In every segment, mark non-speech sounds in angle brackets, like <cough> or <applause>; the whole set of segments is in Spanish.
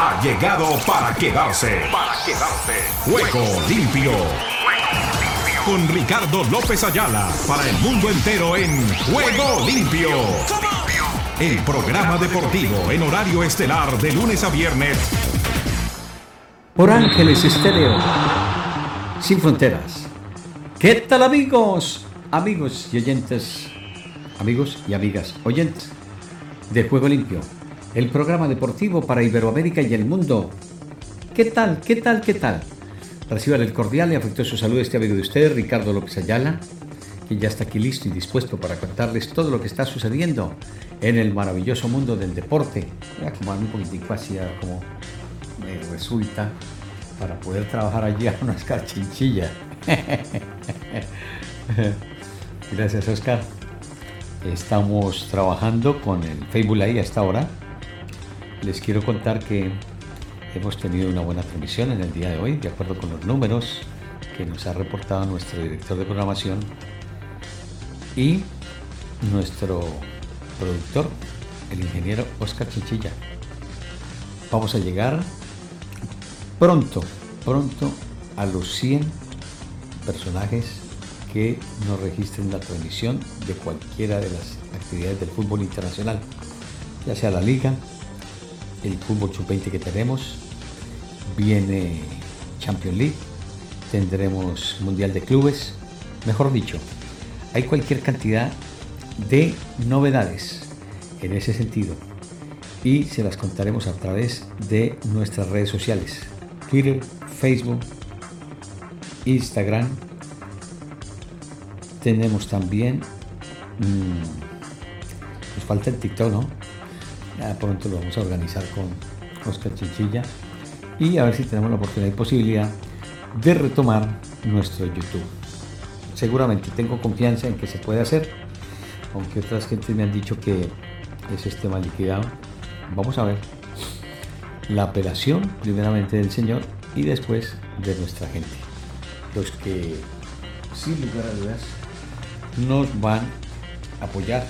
ha llegado para quedarse. Para quedarse. Juego limpio. Con Ricardo López Ayala para el mundo entero en Juego limpio. El programa deportivo en horario estelar de lunes a viernes. Por Ángeles Estéreo. Sin fronteras. ¿Qué tal amigos? Amigos y oyentes. Amigos y amigas oyentes de Juego Limpio, el programa deportivo para Iberoamérica y el mundo. ¿Qué tal? ¿Qué tal? ¿Qué tal? Reciban el cordial y afectuoso saludo este amigo de ustedes, Ricardo López Ayala, que ya está aquí listo y dispuesto para contarles todo lo que está sucediendo en el maravilloso mundo del deporte. Voy acomodar un poquitico así como me resulta para poder trabajar allí a unas cachinchillas. <laughs> Gracias, Oscar. Estamos trabajando con el Facebook Live a esta hora. Les quiero contar que hemos tenido una buena transmisión en el día de hoy, de acuerdo con los números que nos ha reportado nuestro director de programación y nuestro productor, el ingeniero Oscar Chinchilla. Vamos a llegar pronto, pronto a los 100 personajes que nos registren la transmisión de cualquiera de las actividades del fútbol internacional, ya sea la liga, el fútbol sub-20 que tenemos, viene Champions League, tendremos Mundial de Clubes, mejor dicho, hay cualquier cantidad de novedades en ese sentido y se las contaremos a través de nuestras redes sociales, Twitter, Facebook, Instagram, tenemos también. Mmm, nos falta el TikTok, ¿no? Ya pronto lo vamos a organizar con Oscar Chinchilla. Y a ver si tenemos la oportunidad y posibilidad de retomar nuestro YouTube. Seguramente tengo confianza en que se puede hacer, aunque otras gentes me han dicho que ese esté mal liquidado. Vamos a ver la apelación, primeramente del Señor y después de nuestra gente. Los que, sin lugar a dudas, nos van a apoyar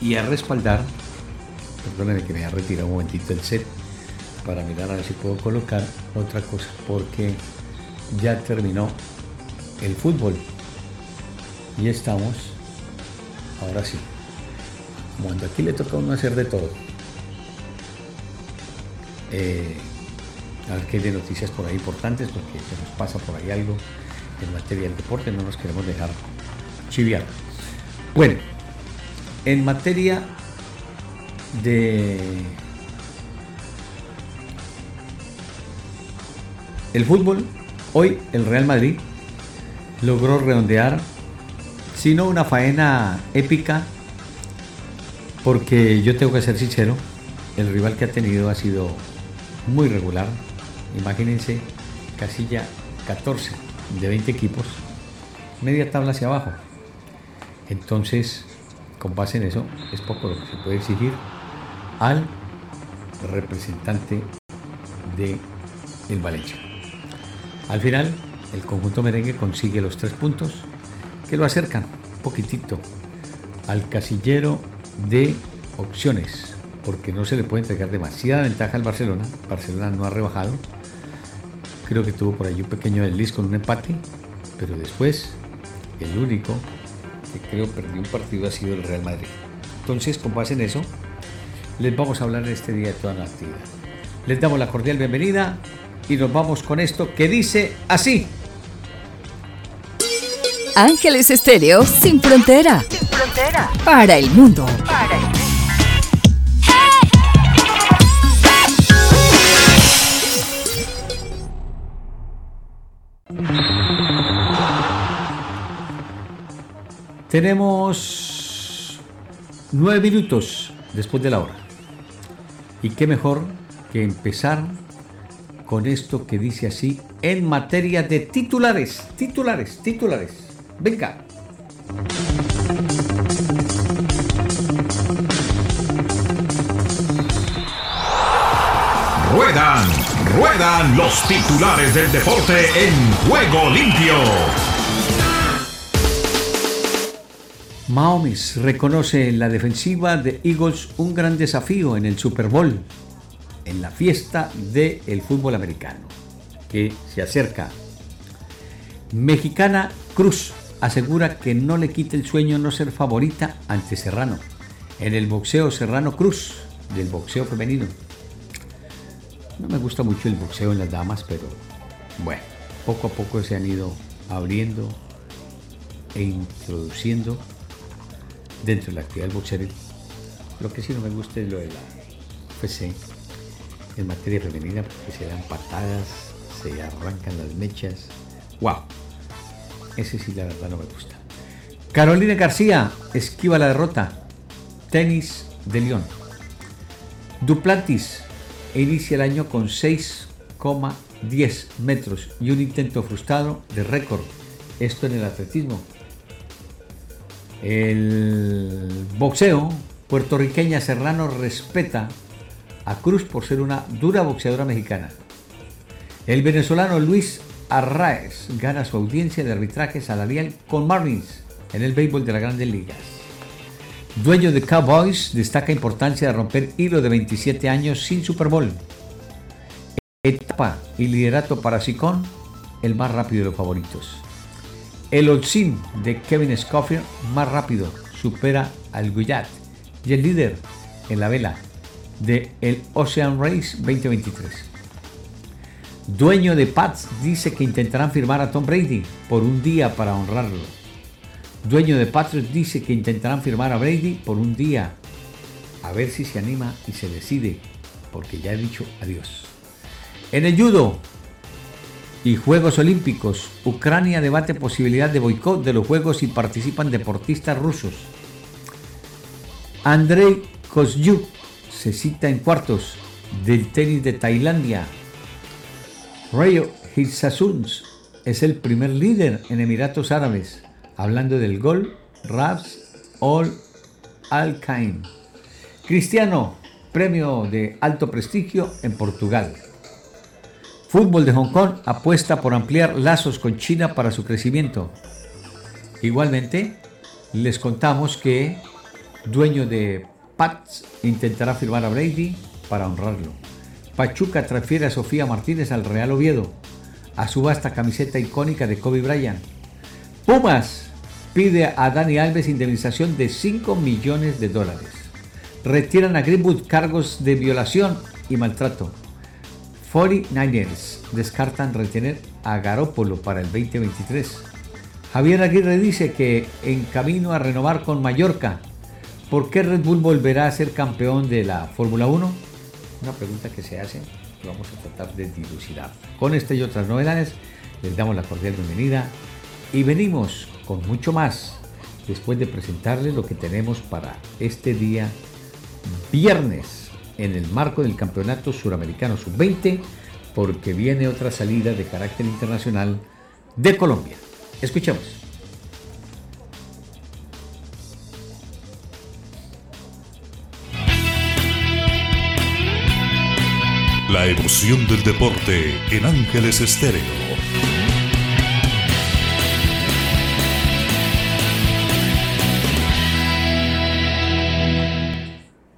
y a respaldar. Perdónenme que me haya retirado un momentito el set para mirar a ver si puedo colocar otra cosa porque ya terminó el fútbol y estamos ahora sí cuando aquí le toca a uno hacer de todo eh, a ver qué hay de noticias por ahí importantes porque se nos pasa por ahí algo en materia del deporte, no nos queremos dejar chiviar. Bueno, en materia de el fútbol, hoy el Real Madrid logró redondear, si no una faena épica, porque yo tengo que ser sincero, el rival que ha tenido ha sido muy regular. Imagínense, casilla 14 de 20 equipos, media tabla hacia abajo. Entonces, con base en eso, es poco lo que se puede exigir al representante de Valencia. Al final, el conjunto merengue consigue los tres puntos que lo acercan un poquitito al casillero de opciones, porque no se le puede entregar demasiada ventaja al Barcelona. Barcelona no ha rebajado, Creo que tuvo por ahí un pequeño desliz con un empate, pero después el único que creo perdió un partido ha sido el Real Madrid. Entonces, con base eso, les vamos a hablar este día de toda la actividad. Les damos la cordial bienvenida y nos vamos con esto que dice así. Ángeles Estéreo sin frontera. Sin frontera. Para el mundo. Tenemos nueve minutos después de la hora. Y qué mejor que empezar con esto que dice así en materia de titulares, titulares, titulares. Venga. Ruedan, ruedan los titulares del deporte en juego limpio Mahomes reconoce en la defensiva de Eagles un gran desafío en el Super Bowl, en la fiesta del fútbol americano, que se acerca. Mexicana Cruz asegura que no le quita el sueño no ser favorita ante Serrano. En el boxeo Serrano Cruz, del boxeo femenino. No me gusta mucho el boxeo en las damas, pero bueno, poco a poco se han ido abriendo e introduciendo dentro de la actividad del boxeo. Lo que sí no me gusta es lo de la UFC en materia femenina, porque se dan patadas, se arrancan las mechas. ¡Wow! Ese sí, la verdad, no me gusta. Carolina García esquiva la derrota. Tenis de León. Duplantis inicia el año con 6,10 metros y un intento frustrado de récord. Esto en el atletismo. El boxeo, puertorriqueña Serrano respeta a Cruz por ser una dura boxeadora mexicana. El venezolano Luis Arraez gana su audiencia de arbitraje salarial con Marlins en el béisbol de las grandes ligas. Dueño de Cowboys destaca importancia de romper hilo de 27 años sin Super Bowl. Etapa y liderato para Sicón, el más rápido de los favoritos. El Olsim de Kevin Scofield, más rápido, supera al Guyat. Y el líder en la vela de el Ocean Race 2023. Dueño de Pats dice que intentarán firmar a Tom Brady por un día para honrarlo. Dueño de Patriots dice que intentarán firmar a Brady por un día. A ver si se anima y se decide, porque ya he dicho adiós. En el judo, y Juegos Olímpicos. Ucrania debate posibilidad de boicot de los Juegos y participan deportistas rusos. Andrei Kosyuk se cita en cuartos del tenis de Tailandia. Rayo Hitsasuns es el primer líder en Emiratos Árabes, hablando del gol Ravs All Al Kain. Cristiano, premio de alto prestigio en Portugal. Fútbol de Hong Kong apuesta por ampliar lazos con China para su crecimiento. Igualmente, les contamos que dueño de Pats intentará firmar a Brady para honrarlo. Pachuca transfiere a Sofía Martínez al Real Oviedo. A su vasta camiseta icónica de Kobe Bryant. Pumas pide a Dani Alves indemnización de 5 millones de dólares. Retiran a Greenwood cargos de violación y maltrato. 49ers descartan retener a Garópolo para el 2023. Javier Aguirre dice que en camino a renovar con Mallorca. ¿Por qué Red Bull volverá a ser campeón de la Fórmula 1? Una pregunta que se hace vamos a tratar de dilucidar. Con esta y otras novedades les damos la cordial bienvenida y venimos con mucho más después de presentarles lo que tenemos para este día viernes en el marco del Campeonato Suramericano Sub-20 porque viene otra salida de carácter internacional de Colombia. Escuchemos. La emoción del deporte en Ángeles Estéreo.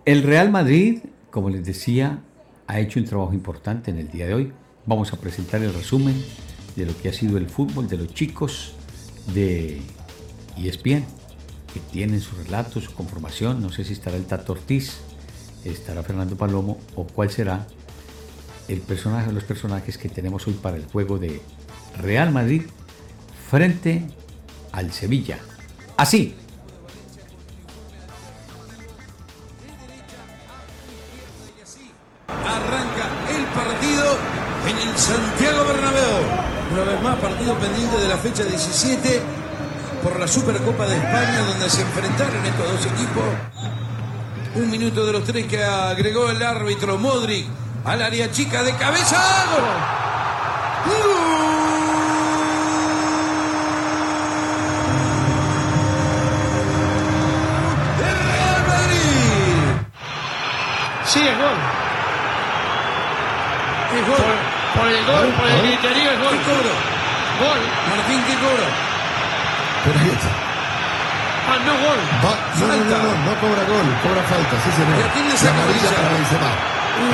El Real Madrid como les decía, ha hecho un trabajo importante en el día de hoy. Vamos a presentar el resumen de lo que ha sido el fútbol de los chicos de ESPN, que tienen su relato, su conformación. No sé si estará el Tato Ortiz, estará Fernando Palomo o cuál será el personaje o los personajes que tenemos hoy para el juego de Real Madrid frente al Sevilla. Así, partido pendiente de la fecha 17 por la Supercopa de España, donde se enfrentaron estos dos equipos. Un minuto de los tres que agregó el árbitro Modric al área chica de cabeza. ¡Gol! Sí, es gol. Es gol por el gol, por el interior, gol. Gol. Martín, ¿qué cobro? Pero ahí está. Ah, no gol. Va- no, no, no, no, no cobra gol, cobra falta, sí señor. ¿Y a quién le Y saca amarilla amarilla? para Benzema.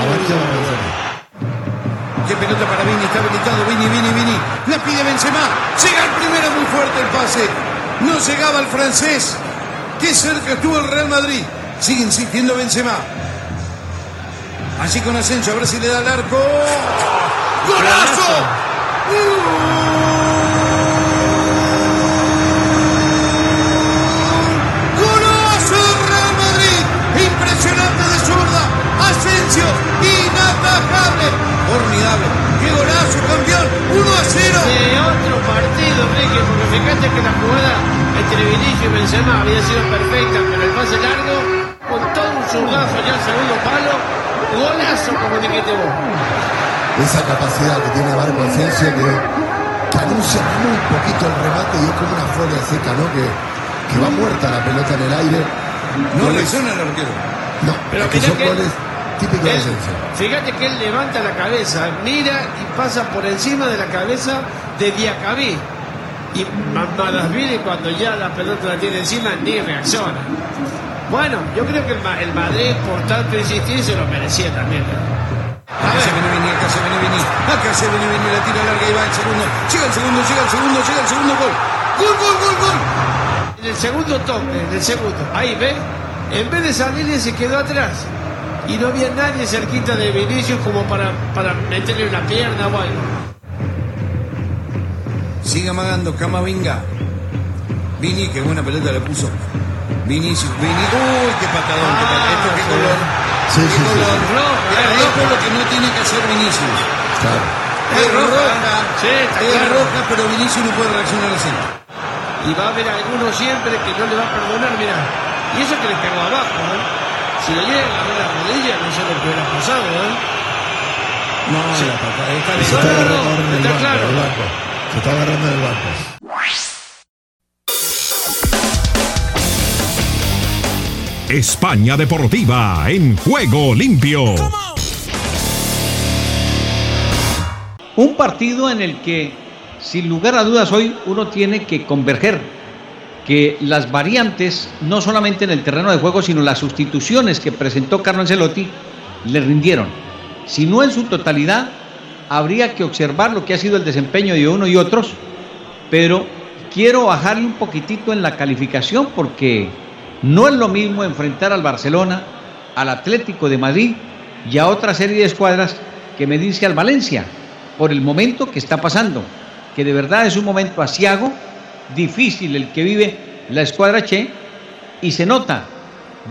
Amarilla para Benzema. Qué pelota para Vini, está habilitado Vini, Vini, Vini. La pide Benzema. Llega el primero muy fuerte el pase. No llegaba el francés. Qué cerca estuvo el Real Madrid. Sigue insistiendo Benzema. Allí con Asensio, a ver si le da el arco. ¡Golazo! ¡Golazo Asensio, inatajable. Formidable. ¡Qué golazo, campeón! 1 a 0. De otro partido, Enrique, porque fíjate que la jugada entre Vinicius y Benzema había sido perfecta, pero el pase largo, con todo un zurdazo ya al segundo palo, golazo como dijiste vos. Esa capacidad que tiene Marco Asensio que, que anuncia muy poquito el remate y es como una flor seca, ¿no? Que, que va muerta la pelota en el aire. No Goles- lesiona al arquero. No, Pero es que que- goles típicos de Él- Asensio. fíjate que él levanta la cabeza, mira y pasa por encima de la cabeza de Diacabí. Y Madasvili cuando ya la pelota la tiene encima ni reacciona. Bueno, yo creo que el, Ma- el Madrid por tanto insistir se lo merecía también. Acá se viene Vini, acá se viene Vini. Acá se viene Vini, la tira larga y va el segundo. Llega el segundo, llega el segundo, llega el segundo gol. Gol, gol, gol, gol. En el segundo toque, en el segundo, ahí ve, en vez de salir se quedó atrás. Y no había nadie cerquita de Vinicius como para, para meterle una pierna o algo. Sigue amagando Camavinga. Vini, qué buena pelota le puso. Vinicius, Vini. Uy, qué patadón, qué patadón. Esto qué color. Sí, sí, color. sí. Roja, Es es rojo lo que no tiene que hacer Vinicius. Claro. Es roja. Sí, está es claro. roja, pero Vinicius no puede reaccionar así. Y va a haber alguno siempre que no le va a perdonar, mira. Y eso que le pegó abajo, ¿eh? Si le llega a la rodilla, no sé lo que hubiera pasado, ¿eh? No, la patada. Está Se está No, no, agarrando no, el banco, claro. en el banco. Se está agarrando en el banco. España Deportiva en juego limpio. Un partido en el que, sin lugar a dudas, hoy uno tiene que converger, que las variantes, no solamente en el terreno de juego, sino las sustituciones que presentó Carlo Ancelotti, le rindieron. Si no en su totalidad, habría que observar lo que ha sido el desempeño de uno y otros, pero quiero bajarle un poquitito en la calificación porque no es lo mismo enfrentar al Barcelona, al Atlético de Madrid y a otra serie de escuadras que medirse al Valencia por el momento que está pasando, que de verdad es un momento asiago, difícil el que vive la escuadra Che y se nota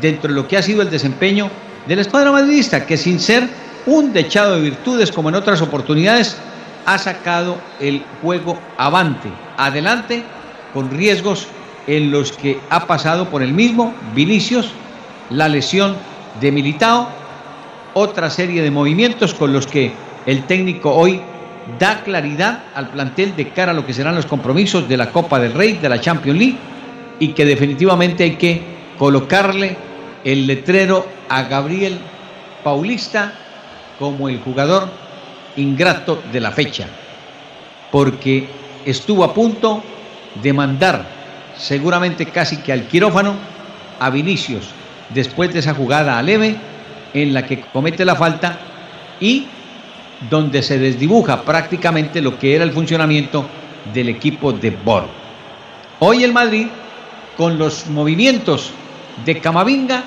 dentro de lo que ha sido el desempeño de la escuadra madridista, que sin ser un dechado de virtudes como en otras oportunidades, ha sacado el juego avante, adelante, con riesgos en los que ha pasado por el mismo Vinicius, la lesión de Militao, otra serie de movimientos con los que el técnico hoy da claridad al plantel de cara a lo que serán los compromisos de la Copa del Rey, de la Champions League, y que definitivamente hay que colocarle el letrero a Gabriel Paulista como el jugador ingrato de la fecha, porque estuvo a punto de mandar seguramente casi que al quirófano a Vinicius después de esa jugada a leve en la que comete la falta y donde se desdibuja prácticamente lo que era el funcionamiento del equipo de Bor. Hoy el Madrid, con los movimientos de Camavinga,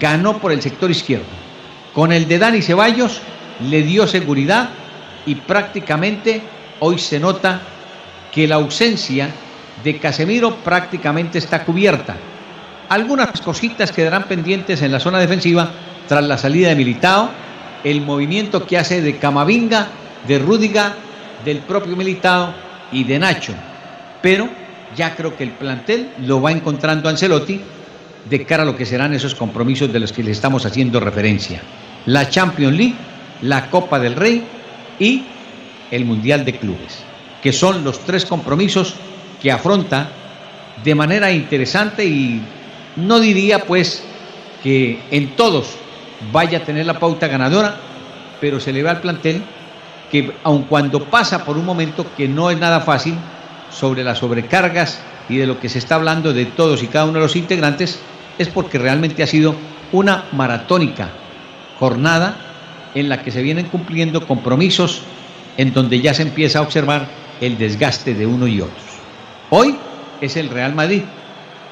ganó por el sector izquierdo. Con el de Dani Ceballos le dio seguridad y prácticamente hoy se nota que la ausencia de Casemiro prácticamente está cubierta. Algunas cositas quedarán pendientes en la zona defensiva tras la salida de Militao, el movimiento que hace de Camavinga, de Rúdiga, del propio Militao y de Nacho. Pero ya creo que el plantel lo va encontrando Ancelotti de cara a lo que serán esos compromisos de los que le estamos haciendo referencia. La Champions League, la Copa del Rey y el Mundial de Clubes, que son los tres compromisos que afronta de manera interesante y no diría pues que en todos vaya a tener la pauta ganadora, pero se le ve al plantel que aun cuando pasa por un momento que no es nada fácil, sobre las sobrecargas y de lo que se está hablando de todos y cada uno de los integrantes es porque realmente ha sido una maratónica jornada en la que se vienen cumpliendo compromisos en donde ya se empieza a observar el desgaste de uno y otros. Hoy es el Real Madrid.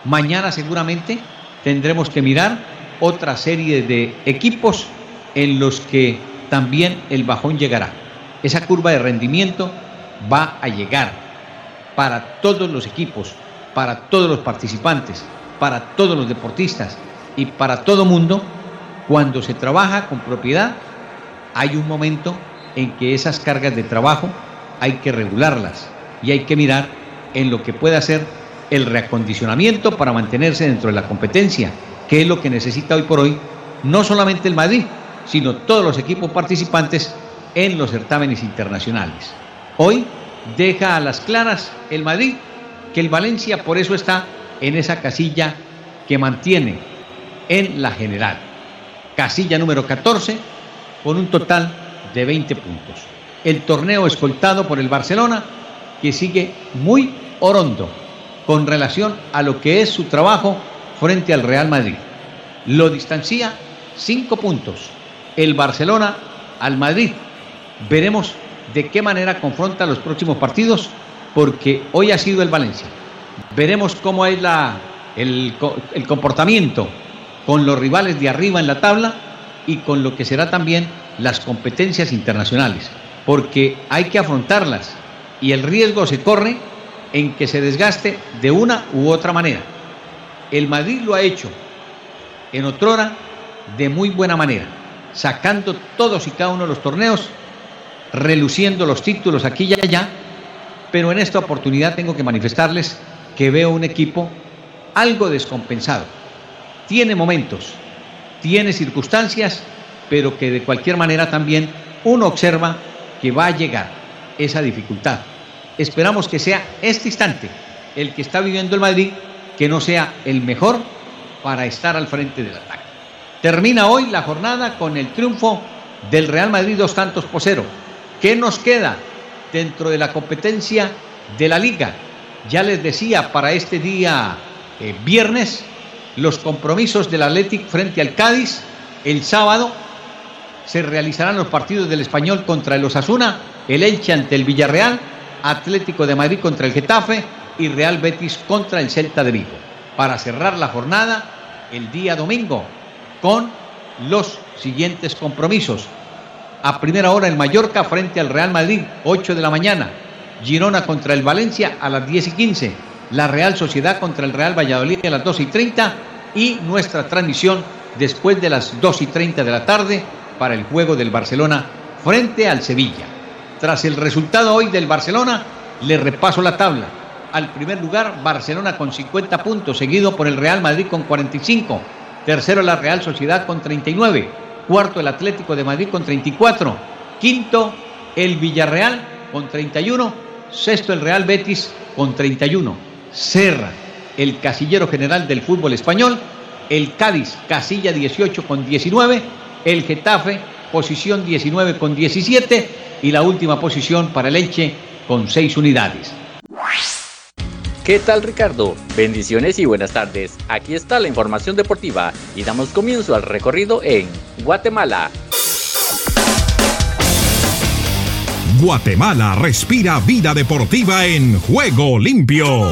Mañana seguramente tendremos que mirar otra serie de equipos en los que también el bajón llegará. Esa curva de rendimiento va a llegar para todos los equipos, para todos los participantes, para todos los deportistas y para todo mundo. Cuando se trabaja con propiedad, hay un momento en que esas cargas de trabajo hay que regularlas y hay que mirar en lo que puede hacer el reacondicionamiento para mantenerse dentro de la competencia, que es lo que necesita hoy por hoy no solamente el Madrid, sino todos los equipos participantes en los certámenes internacionales. Hoy deja a las claras el Madrid que el Valencia por eso está en esa casilla que mantiene en la general. Casilla número 14 con un total de 20 puntos. El torneo escoltado por el Barcelona que sigue muy orondo con relación a lo que es su trabajo frente al Real Madrid. Lo distancia 5 puntos. El Barcelona al Madrid. Veremos de qué manera confronta los próximos partidos porque hoy ha sido el Valencia. Veremos cómo es el, el comportamiento con los rivales de arriba en la tabla y con lo que será también las competencias internacionales, porque hay que afrontarlas y el riesgo se corre en que se desgaste de una u otra manera. El Madrid lo ha hecho en otrora de muy buena manera, sacando todos y cada uno de los torneos, reluciendo los títulos aquí y allá, pero en esta oportunidad tengo que manifestarles que veo un equipo algo descompensado. Tiene momentos, tiene circunstancias, pero que de cualquier manera también uno observa que va a llegar esa dificultad. Esperamos que sea este instante el que está viviendo el Madrid, que no sea el mejor para estar al frente del ataque. Termina hoy la jornada con el triunfo del Real Madrid dos tantos por cero. ¿Qué nos queda dentro de la competencia de la liga? Ya les decía, para este día eh, viernes, los compromisos del Athletic frente al Cádiz. El sábado se realizarán los partidos del Español contra el Osasuna, el Elche ante el Villarreal, Atlético de Madrid contra el Getafe y Real Betis contra el Celta de Vigo. Para cerrar la jornada el día domingo con los siguientes compromisos. A primera hora el Mallorca frente al Real Madrid, 8 de la mañana. Girona contra el Valencia a las 10 y 15. La Real Sociedad contra el Real Valladolid a las 2 y 30. Y nuestra transmisión después de las 2 y 30 de la tarde para el juego del Barcelona frente al Sevilla. Tras el resultado hoy del Barcelona, le repaso la tabla. Al primer lugar, Barcelona con 50 puntos, seguido por el Real Madrid con 45. Tercero, la Real Sociedad con 39. Cuarto, el Atlético de Madrid con 34. Quinto, el Villarreal con 31. Sexto, el Real Betis con 31. Serra, el casillero general del fútbol español. El Cádiz, casilla 18 con 19 el Getafe, posición 19 con 17 y la última posición para el Elche con 6 unidades. ¿Qué tal Ricardo? Bendiciones y buenas tardes. Aquí está la información deportiva y damos comienzo al recorrido en Guatemala. Guatemala respira vida deportiva en juego limpio.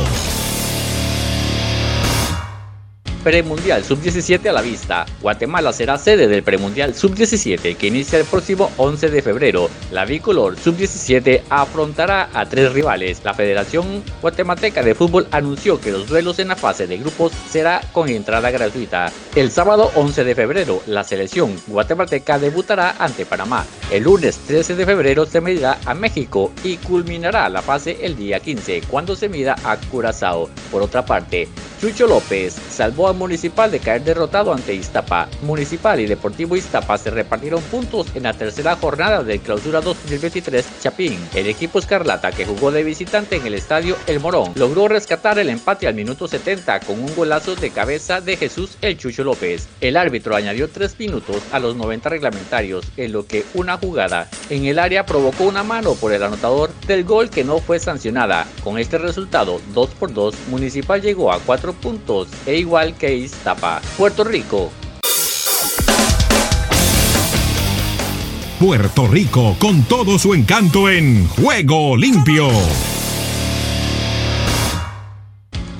Premundial Sub-17 a la vista. Guatemala será sede del Premundial Sub-17 que inicia el próximo 11 de febrero. La bicolor Sub-17 afrontará a tres rivales. La Federación Guatemalteca de Fútbol anunció que los duelos en la fase de grupos será con entrada gratuita. El sábado 11 de febrero, la selección guatemalteca debutará ante Panamá. El lunes 13 de febrero se medirá a México y culminará la fase el día 15 cuando se mida a Curazao. Por otra parte, Chucho López salvó a al Municipal de caer derrotado ante Iztapa. Municipal y Deportivo Iztapa se repartieron puntos en la tercera jornada del Clausura 2023 Chapín. El equipo escarlata que jugó de visitante en el estadio El Morón logró rescatar el empate al minuto 70 con un golazo de cabeza de Jesús El Chucho López. El árbitro añadió tres minutos a los 90 reglamentarios en lo que una jugada en el área provocó una mano por el anotador del gol que no fue sancionada. Con este resultado 2 por 2 Municipal llegó a 4 puntos e igual que Iztapa. Puerto Rico Puerto Rico con todo su encanto en Juego Limpio.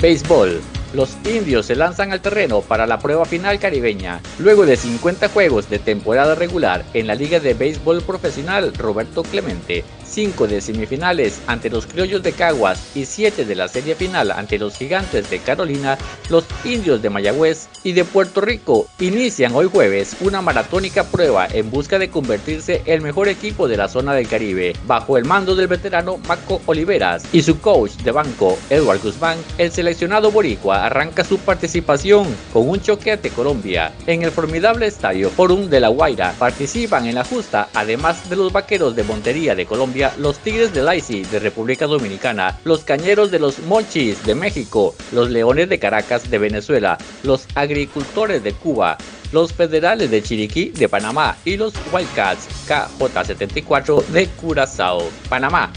Béisbol. Los indios se lanzan al terreno para la prueba final caribeña. Luego de 50 juegos de temporada regular en la Liga de Béisbol Profesional Roberto Clemente 5 de semifinales ante los Criollos de Caguas y 7 de la serie final ante los Gigantes de Carolina, los Indios de Mayagüez y de Puerto Rico inician hoy jueves una maratónica prueba en busca de convertirse el mejor equipo de la zona del Caribe. Bajo el mando del veterano Marco Oliveras y su coach de banco Edward Guzmán, el seleccionado boricua arranca su participación con un choque ante Colombia. En el formidable estadio Forum de La Guaira participan en la justa, además de los vaqueros de Montería de Colombia los Tigres de Laisi de República Dominicana, los Cañeros de los Monchis de México, los Leones de Caracas de Venezuela, los Agricultores de Cuba, los Federales de Chiriquí de Panamá y los Wildcats KJ74 de Curazao, Panamá.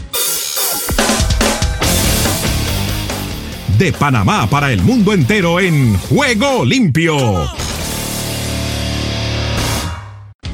De Panamá para el mundo entero en Juego Limpio.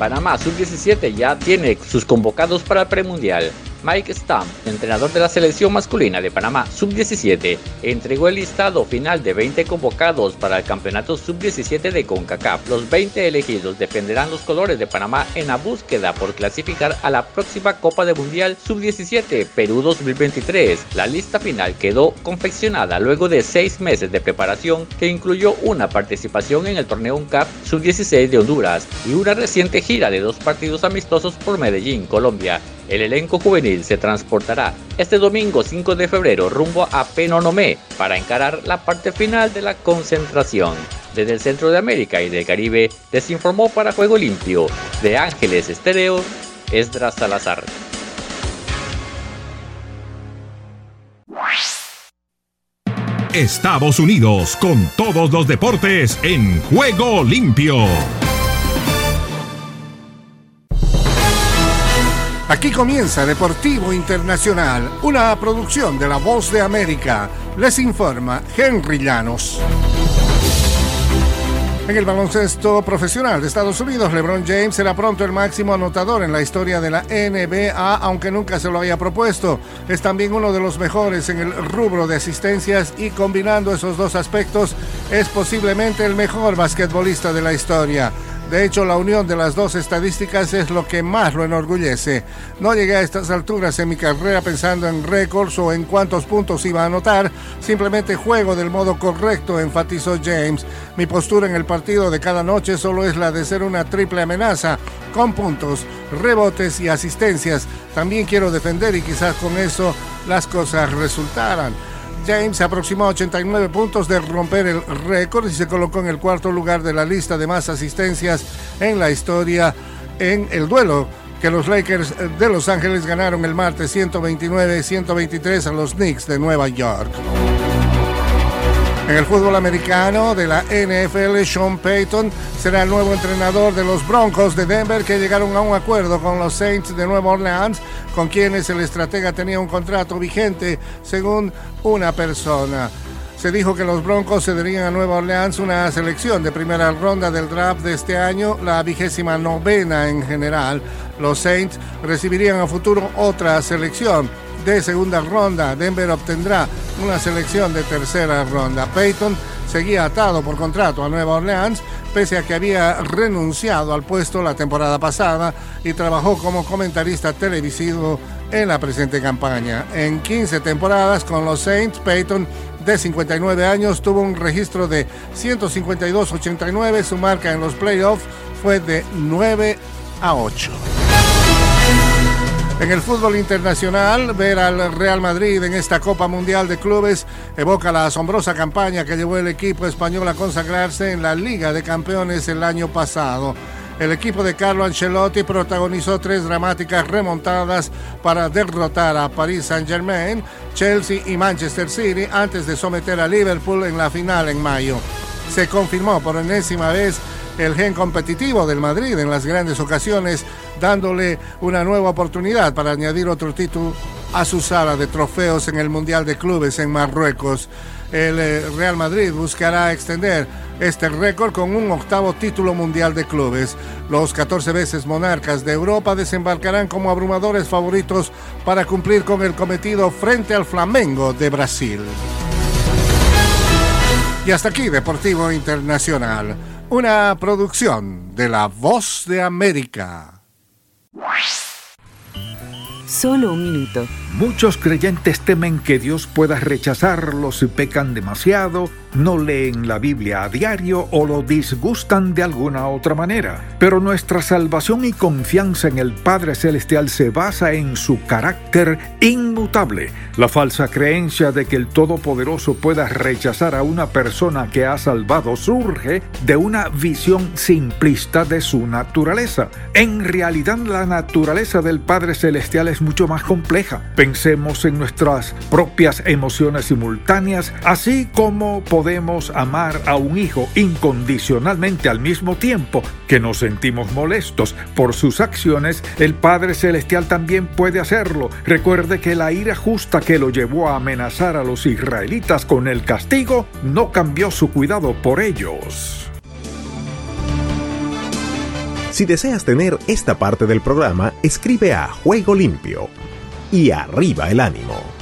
Panamá Sub-17 ya tiene sus convocados para el premundial. Mike Stamp, entrenador de la selección masculina de Panamá Sub-17, entregó el listado final de 20 convocados para el campeonato Sub-17 de CONCACAF. Los 20 elegidos defenderán los colores de Panamá en la búsqueda por clasificar a la próxima Copa de Mundial Sub-17 Perú 2023. La lista final quedó confeccionada luego de seis meses de preparación que incluyó una participación en el torneo UNCAP Sub-16 de Honduras y una reciente gira de dos partidos amistosos por Medellín, Colombia. El elenco juvenil se transportará este domingo 5 de febrero rumbo a Penonomé para encarar la parte final de la concentración. Desde el centro de América y del Caribe les informó para Juego Limpio de Ángeles Estéreo, Esdras Salazar. Estados Unidos con todos los deportes en Juego Limpio. Aquí comienza Deportivo Internacional, una producción de La Voz de América. Les informa Henry Llanos. En el baloncesto profesional de Estados Unidos, LeBron James será pronto el máximo anotador en la historia de la NBA, aunque nunca se lo había propuesto. Es también uno de los mejores en el rubro de asistencias y combinando esos dos aspectos es posiblemente el mejor basquetbolista de la historia. De hecho, la unión de las dos estadísticas es lo que más lo enorgullece. No llegué a estas alturas en mi carrera pensando en récords o en cuántos puntos iba a anotar, simplemente juego del modo correcto, enfatizó James. Mi postura en el partido de cada noche solo es la de ser una triple amenaza, con puntos, rebotes y asistencias. También quiero defender y quizás con eso las cosas resultaran. James se aproximó a 89 puntos de romper el récord y se colocó en el cuarto lugar de la lista de más asistencias en la historia en el duelo que los Lakers de Los Ángeles ganaron el martes 129-123 a los Knicks de Nueva York. En el fútbol americano de la NFL, Sean Payton será el nuevo entrenador de los Broncos de Denver que llegaron a un acuerdo con los Saints de Nueva Orleans, con quienes el estratega tenía un contrato vigente, según una persona. Se dijo que los Broncos cederían a Nueva Orleans una selección de primera ronda del draft de este año, la vigésima novena en general. Los Saints recibirían a futuro otra selección de segunda ronda. Denver obtendrá una selección de tercera ronda. Peyton seguía atado por contrato a Nueva Orleans, pese a que había renunciado al puesto la temporada pasada y trabajó como comentarista televisivo en la presente campaña. En 15 temporadas con los Saints, Peyton, de 59 años, tuvo un registro de 152-89. Su marca en los playoffs fue de 9 a 8. En el fútbol internacional, ver al Real Madrid en esta Copa Mundial de Clubes evoca la asombrosa campaña que llevó el equipo español a consagrarse en la Liga de Campeones el año pasado. El equipo de Carlo Ancelotti protagonizó tres dramáticas remontadas para derrotar a Paris Saint-Germain, Chelsea y Manchester City antes de someter a Liverpool en la final en mayo. Se confirmó por enésima vez el gen competitivo del Madrid en las grandes ocasiones, dándole una nueva oportunidad para añadir otro título a su sala de trofeos en el Mundial de Clubes en Marruecos. El eh, Real Madrid buscará extender este récord con un octavo título mundial de clubes. Los 14 veces monarcas de Europa desembarcarán como abrumadores favoritos para cumplir con el cometido frente al Flamengo de Brasil. Y hasta aquí Deportivo Internacional, una producción de La Voz de América. Solo un minuto. Muchos creyentes temen que Dios pueda rechazarlos si pecan demasiado no leen la Biblia a diario o lo disgustan de alguna otra manera. Pero nuestra salvación y confianza en el Padre Celestial se basa en su carácter inmutable. La falsa creencia de que el Todopoderoso pueda rechazar a una persona que ha salvado surge de una visión simplista de su naturaleza. En realidad la naturaleza del Padre Celestial es mucho más compleja. Pensemos en nuestras propias emociones simultáneas, así como podemos amar a un hijo incondicionalmente al mismo tiempo que nos sentimos molestos por sus acciones, el Padre Celestial también puede hacerlo. Recuerde que la ira justa que lo llevó a amenazar a los israelitas con el castigo no cambió su cuidado por ellos. Si deseas tener esta parte del programa, escribe a Juego Limpio y arriba el ánimo.